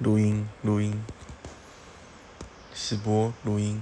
录音录音。直播录音。